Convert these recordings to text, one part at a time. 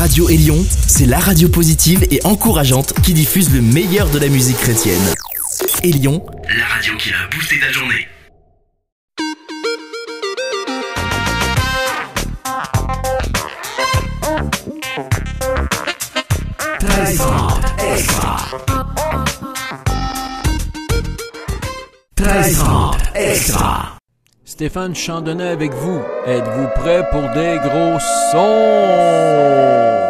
Radio Élion, c'est la radio positive et encourageante qui diffuse le meilleur de la musique chrétienne. Élion, la radio qui a boosté ta journée. extra. Stéphane Chandonnet avec vous. Êtes-vous prêt pour des gros sons?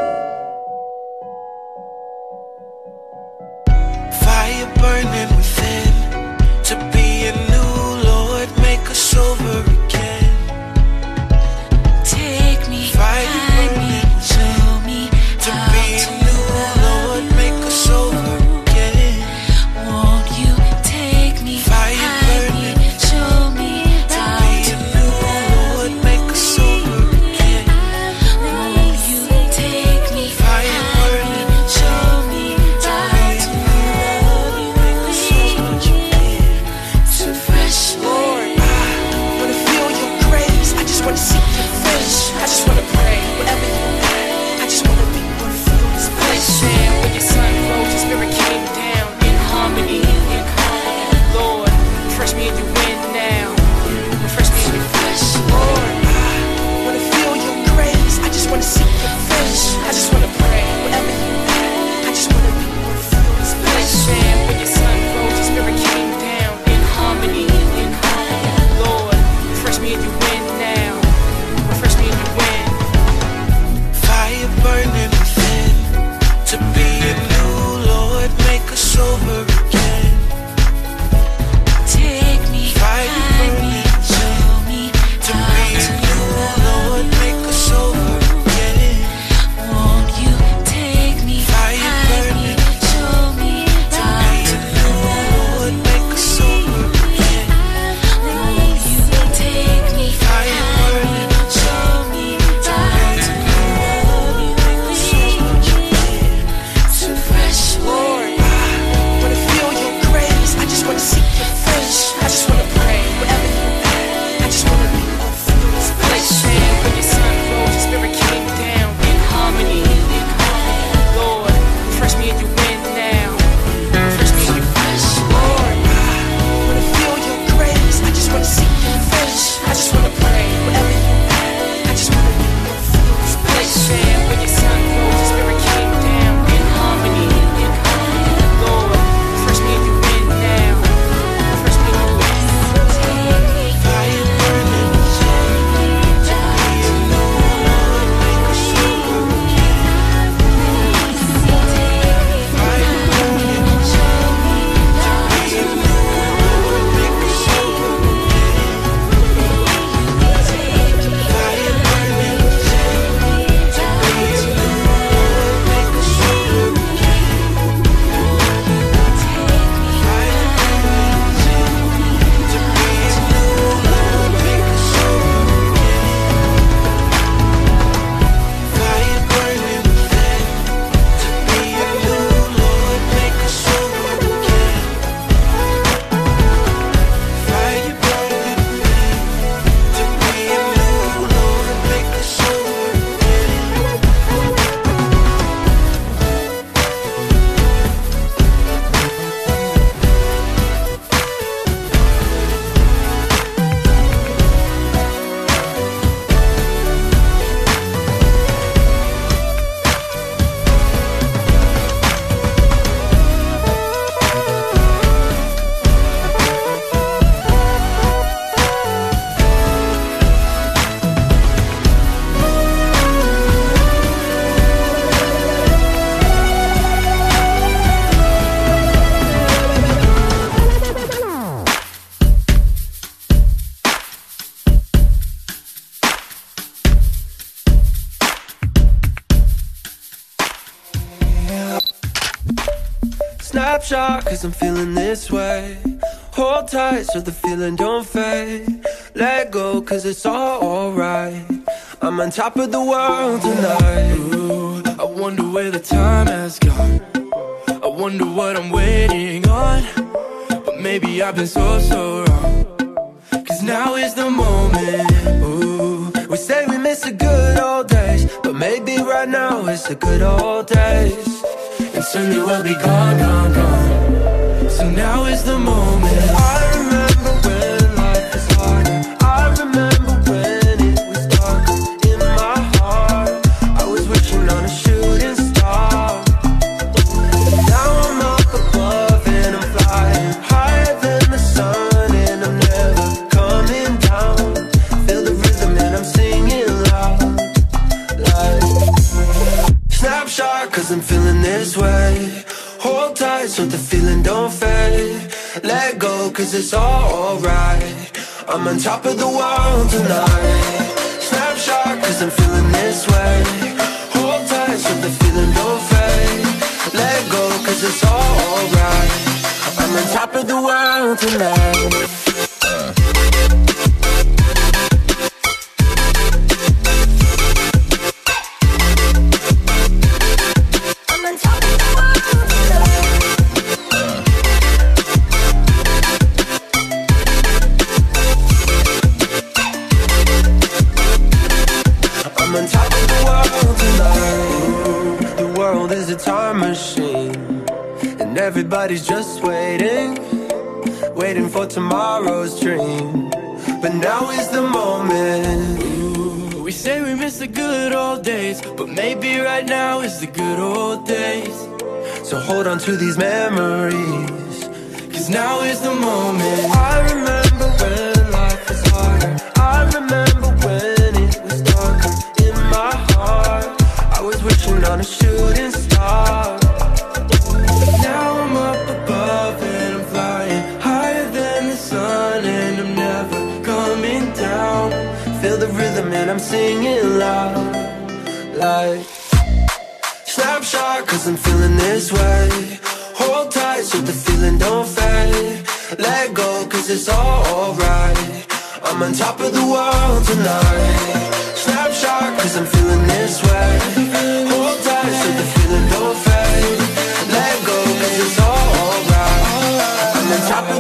Tight so the feeling don't fade. Let go cause it's all alright. I'm on top of the world tonight. Ooh, I wonder where the time has gone. I wonder what I'm waiting on. But maybe I've been so, so wrong. Cause now is the moment. Ooh, we say we miss the good old days. But maybe right now it's the good old days. And soon you will be gone, gone, gone. So now is the moment. I cause it's alright. I'm on top of the world tonight. Snapshot cause I'm feeling this way. Hold tight so the feeling don't fade. Let go cause it's alright. I'm on top of the world tonight. Everybody's just waiting, waiting for tomorrow's dream. But now is the moment. Ooh, we say we miss the good old days, but maybe right now is the good old days. So hold on to these memories, cause now is the moment. I remember when life was harder. I remember singing loud, like. Snapshot, cause I'm feeling this way. Hold tight so the feeling don't fade. Let go, cause it's all alright. I'm on top of the world tonight. Snapshot, cause I'm feeling this way. Hold tight so the feeling don't fade. Let go, cause it's all alright. I'm on top of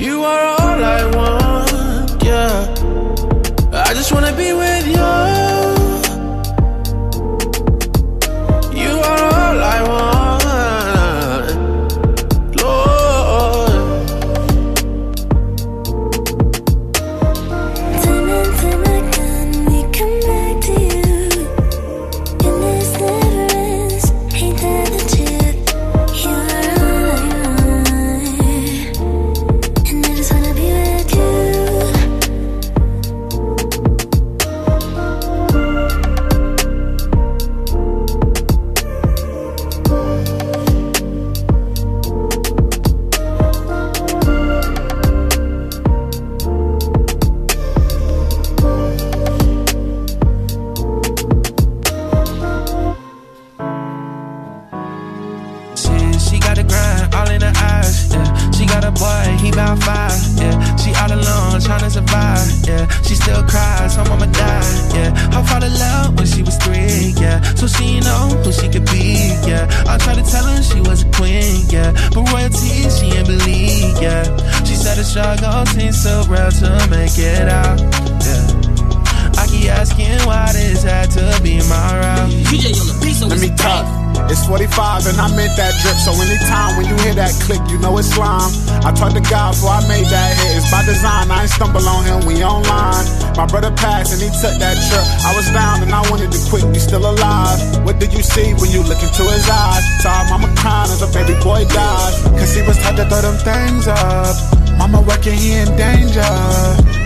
you are all I want, got a boy, he bout five. Yeah, she all alone trying to survive. Yeah, she still cries, her mama died. Yeah, her father love when she was three. Yeah, so she know who she could be. Yeah, I tried to tell her she was a queen. Yeah, but royalty she ain't believe. Yeah, she said the struggle seems so real to make it out. Yeah, I keep asking why this had to be my route. Let me talk. It's 45 and I meant that drip. So anytime when you hear that click, you know it's slime. I talked to God before I made that hit. It's by design. I ain't stumble on him. We online. My brother passed and he took that trip. I was down and I wanted to quit. You still alive. What did you see when you look into his eyes? Saw mama crying as a baby boy died. Cause he was had to throw them things up. Mama working, he in danger.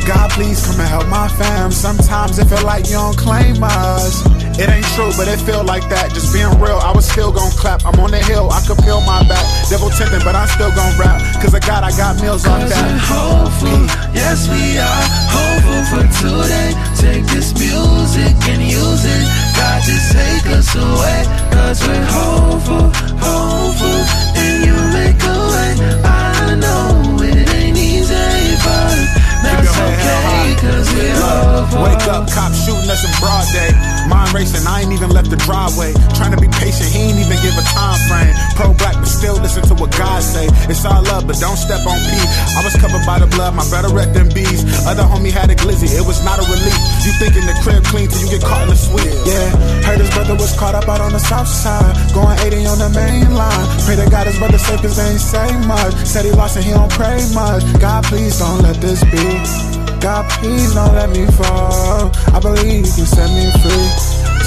God, please come and help my fam. Sometimes it feel like you don't claim us. It ain't true, but it feel like that. Just being real, I was still gon' clap. I'm on the hill, I could feel my back. Devil tempting, but I'm still gon' rap. Cause I got, I got meals on that. we're hopeful, yes we are hopeful for today. Take this music and use it. God just take us away. Cause we're hopeful, hopeful, and you make a way. I know it ain't easy, but that's your head held okay. High. Cause we're hopeful. Wake up, cops shooting us in broad day. Mind racing, I ain't even left the driveway. Trying to be patient, he ain't even give a time frame. Pro black, but still listen to what God say. It's all love, but don't step on P. I was covered by the blood, my brother wrecked them bees. Other homie had a glizzy, it was not a relief. You thinking the crib clean till you get caught in the sweet. Yeah, heard his brother was caught up out on the south side. Going 80 on the main line. Pray to God his brother safe cause they ain't say much. Said he lost and he don't pray much. God, please don't let this be. God, please don't let me fall. I believe you can set me free.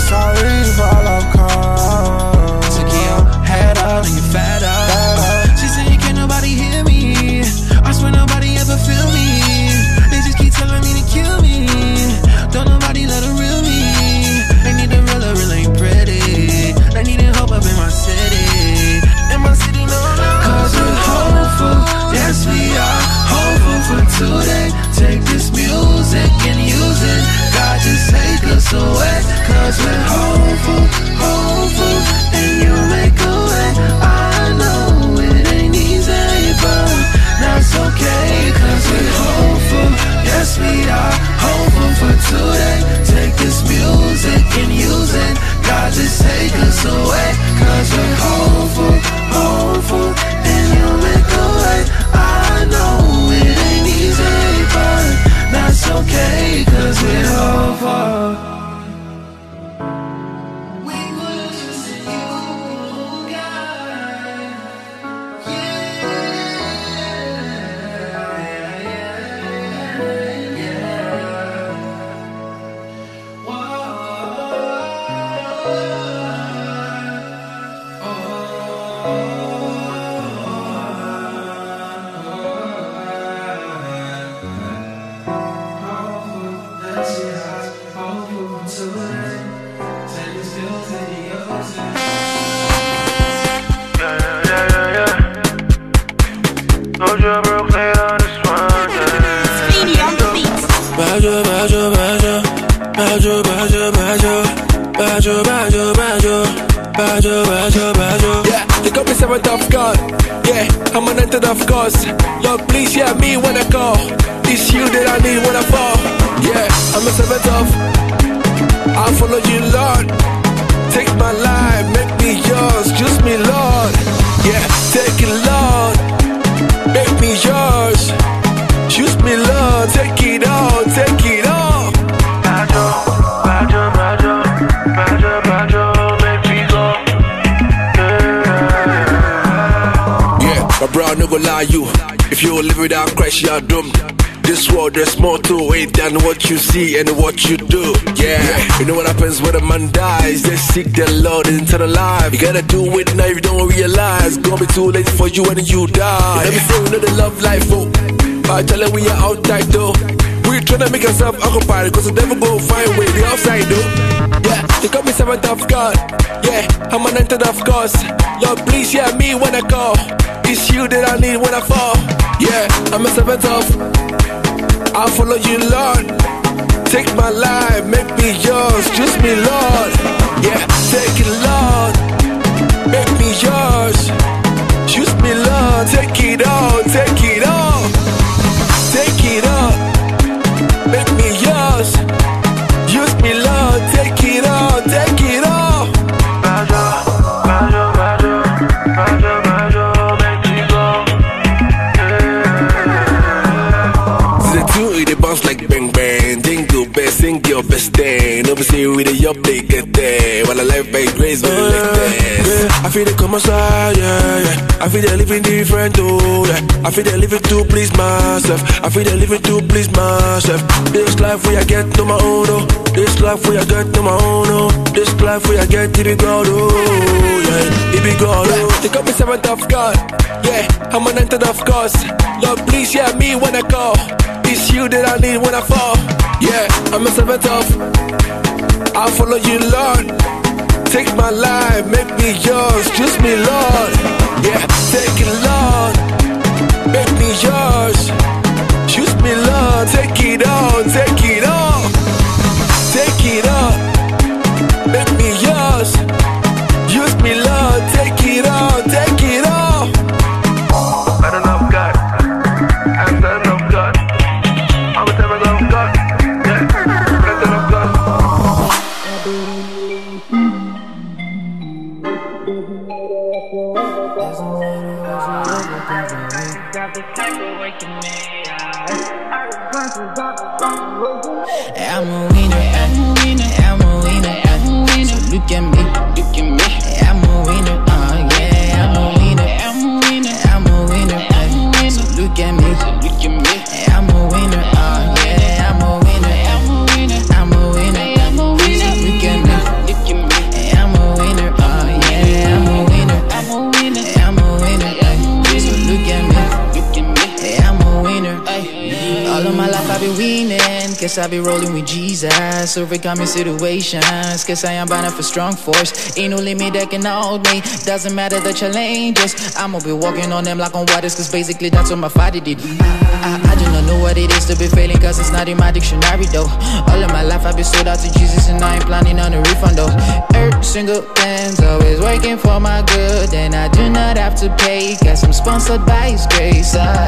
Sorry for all I've caused. So keep your head up and get fed up. She said, Can't nobody hear me. I swear nobody ever feel me. They just keep telling me to kill me. Don't nobody let her real me. They need the real, real ain't pretty. They need hope up in my city. In my city, no, no. Cause we're hopeful. Yes, we are hopeful for today. Just take us away. Cause we're hopeful, hopeful, and you make a way. I know it ain't easy, but that's okay. Cause we're hopeful, yes, we are hopeful for today. Take this music and use it. God just take us away. Cause we're hopeful, badger, badger. Yeah, they got me seventh of God. Yeah, I'm an entered of course. Lord, please hear me when I call. It's you that I need when I fall. Yeah, I'm a seventh of. I'll follow you, Lord. Take my life, make me yours. Choose me, Lord. Yeah, take it, Lord. Make me yours. Choose me, Lord. Take it all, take it all. Lie you. If you live without Christ, you're doomed. This world, there's more to it than what you see and what you do. Yeah, you know what happens when a man dies? They seek the Lord into the life. You gotta do it now if you don't realize. Gonna be too late for you when you die. Let me say, we know the love life, oh. But I tell her we are outside though. We tryna make ourselves occupied, cause the devil go find way, the outside though. Seventh of God. Yeah, I'm an entered of course. Lord, please hear me when I call. It's you that I need when I fall. Yeah, I'm a seventh of. I'll follow you, Lord. Take my life, make me yours. Choose me, Lord. Yeah, take it, Lord. Make me yours. Choose me, Lord. Take it all, Never see with the up, they get there. While I life by grace, but like uh, this. Yeah, I feel they come aside, yeah, yeah. I feel they living different, oh, yeah. I feel they living to please myself. I feel they living to please myself. This life we I get to my own, oh. Life we I get to my own, oh. This life we I get to be God, oh, yeah. It be God, oh. They got me seventh of God, yeah. I'm an entered of course. Lord, please hear me when I call. It's you that I need when I fall. Yeah, I'm a seventh of. I'll follow you, Lord. Take my life, make me yours. Choose me, Lord. Yeah, take it, Lord. Make me yours. Choose me, Lord. Take it all, take it all. It make me yours. Use me, take it all, take it all. I don't love God. I don't love God. I'm a testament of God. Yeah, I'm a testament of God. I'm a winner look at me, look at me. I'm a winner, uh, yeah, I'm a winner, I'm a winner, I'm a winner, I'm a winner. So look at me, so look at me. I'm a winner, uh, yeah, I'm a winner, I'm a winner, I'm a winner, I'm a winner. So look at me, look at me. I'm a winner, uh, yeah, I'm a winner, I'm a winner, I'm a winner, winner. So look at me, look at me. I'm a winner, ay. All of my life I've been winning. Guess I be rolling with Jesus. Overcoming situations. Guess I am bound for strong force. Ain't no limit that can hold me. Doesn't matter the challenges. I'ma be walking on them like on waters. Cause basically that's what my father did. I, I, I know what it it's not in my dictionary though. All of my life I've been sold out to Jesus and I ain't planning on a refund though. Every single thing's always working for my good, and I do not have to pay. Cause I'm sponsored by His grace. I'm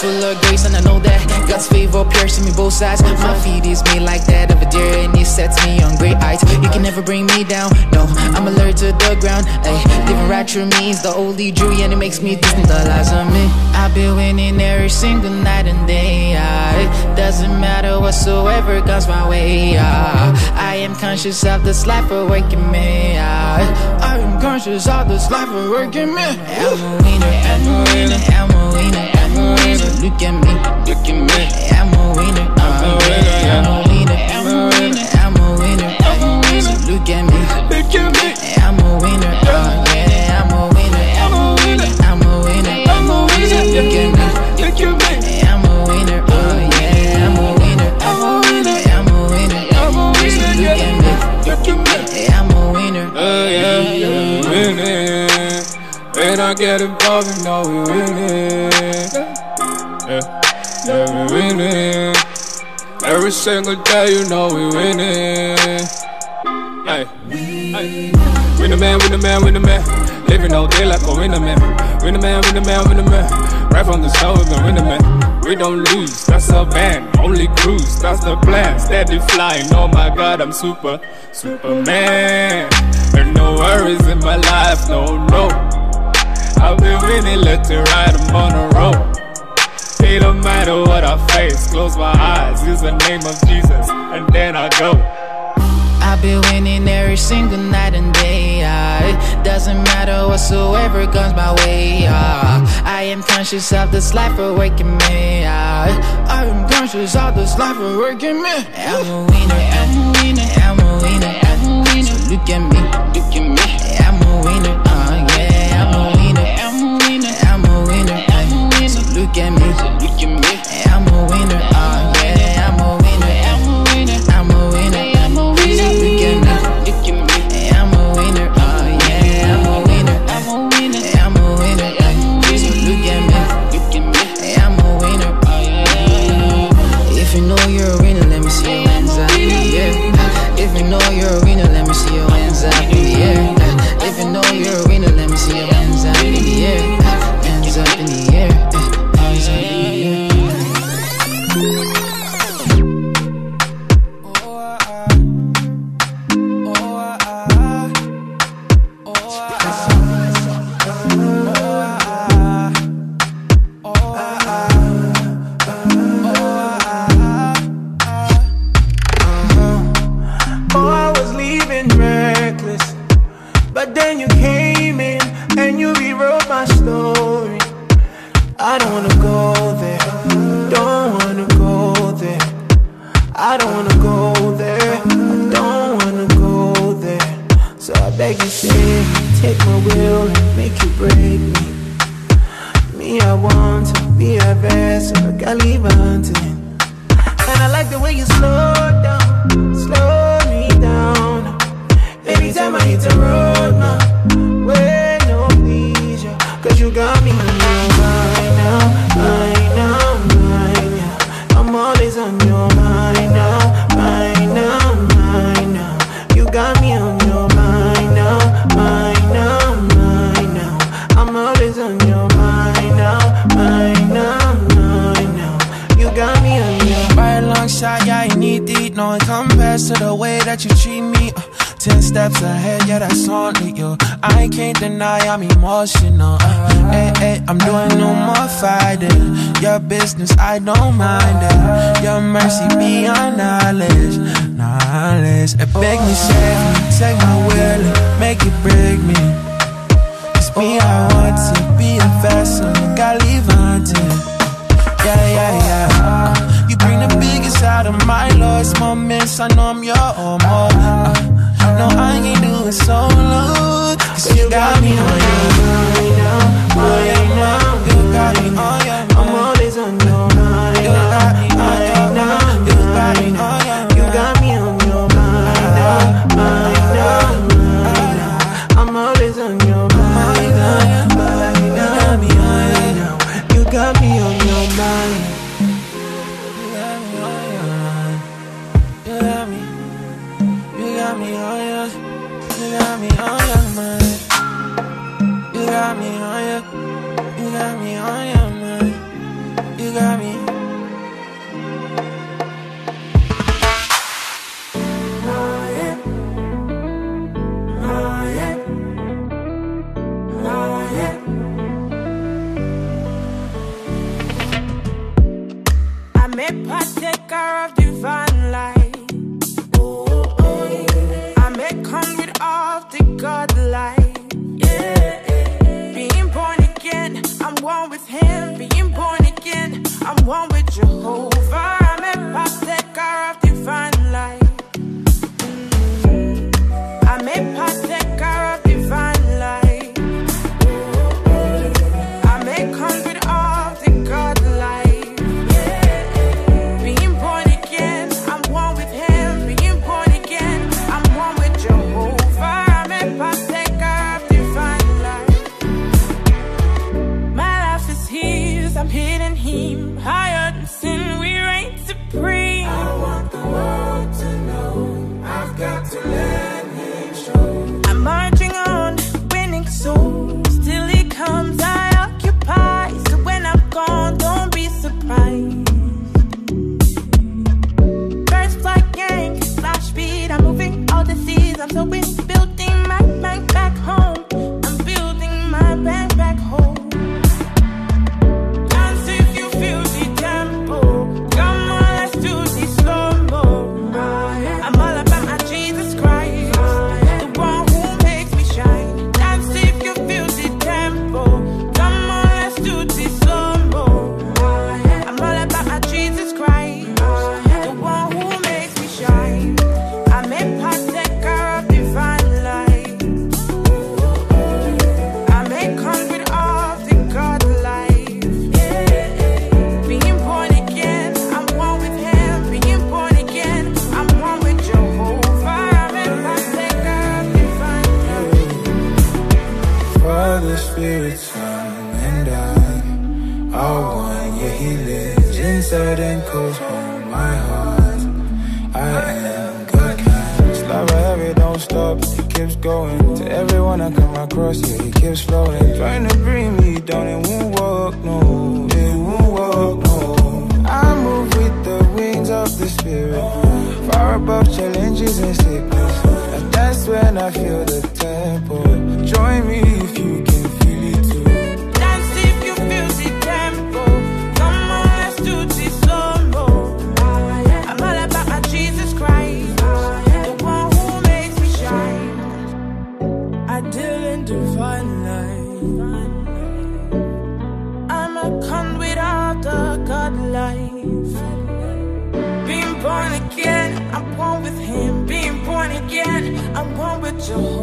full of grace, and I know that God's favor piercing me both sides. My feet is made like that of a deer, and it sets me on great heights. You can never bring me down. No, I'm alert to the ground. Ay, living right through me is the only jury, and it makes me distant the lies on me. I've been winning every single night and day. Ah. It doesn't matter whatsoever comes my way. ah. I am conscious of this life working me. ah. I am conscious of this life working me. I'm a winner, I'm a winner, I'm a winner, I'm a winner. Look at me, look at me. I'm a winner, I'm a winner, I'm a winner, I'm a winner, I'm a winner, I'm a winner. Look at me, look at me. I'm a winner, uh, yeah, I'm get involved, you know we winning. Yeah, yeah, we winning. Every single day, you know we winning. Hey, hey. Win the man, win the man, win the man. Living all day like a winner man. Win the man, win the man, win the man. Right from the start, we gon' win the man. We don't lose, that's our band. Only cruise, that's the plan. Steady flying, oh my god, I'm super, superman. There no worries in my life, no, no. I've been winning left and right, I'm on a roll. It don't matter what I face, close my eyes, use the name of Jesus, and then I go. I've been winning every single night and day. It doesn't matter whatsoever comes my way. ah. I am conscious of this life awakening me. ah. I am conscious of this life awakening me. I'm a winner, I'm a winner, I'm a winner, I'm a winner. So look at me, look at me. At me. That you treat me. Uh, ten steps ahead, yeah, that's only you. I can't deny I'm emotional. Uh, hey, hey, I'm doing no more fighting. Your business, I don't mind it. Your mercy beyond knowledge, knowledge. It beg me, save me, take my will and make it break me. It's me, I want to be a vessel, leave hunting. Yeah, yeah, yeah. Out of my lowest moments. I know I'm your own more. Uh, no, I ain't doing so long. Cause you got me on your mind now. Mind now. You got me on stolen. Trying to bring me down, it won't work, no. It won't work, no. I move with the wings of the spirit, far above challenges and sickness. And that's when I feel the tempo. Join me if you your home.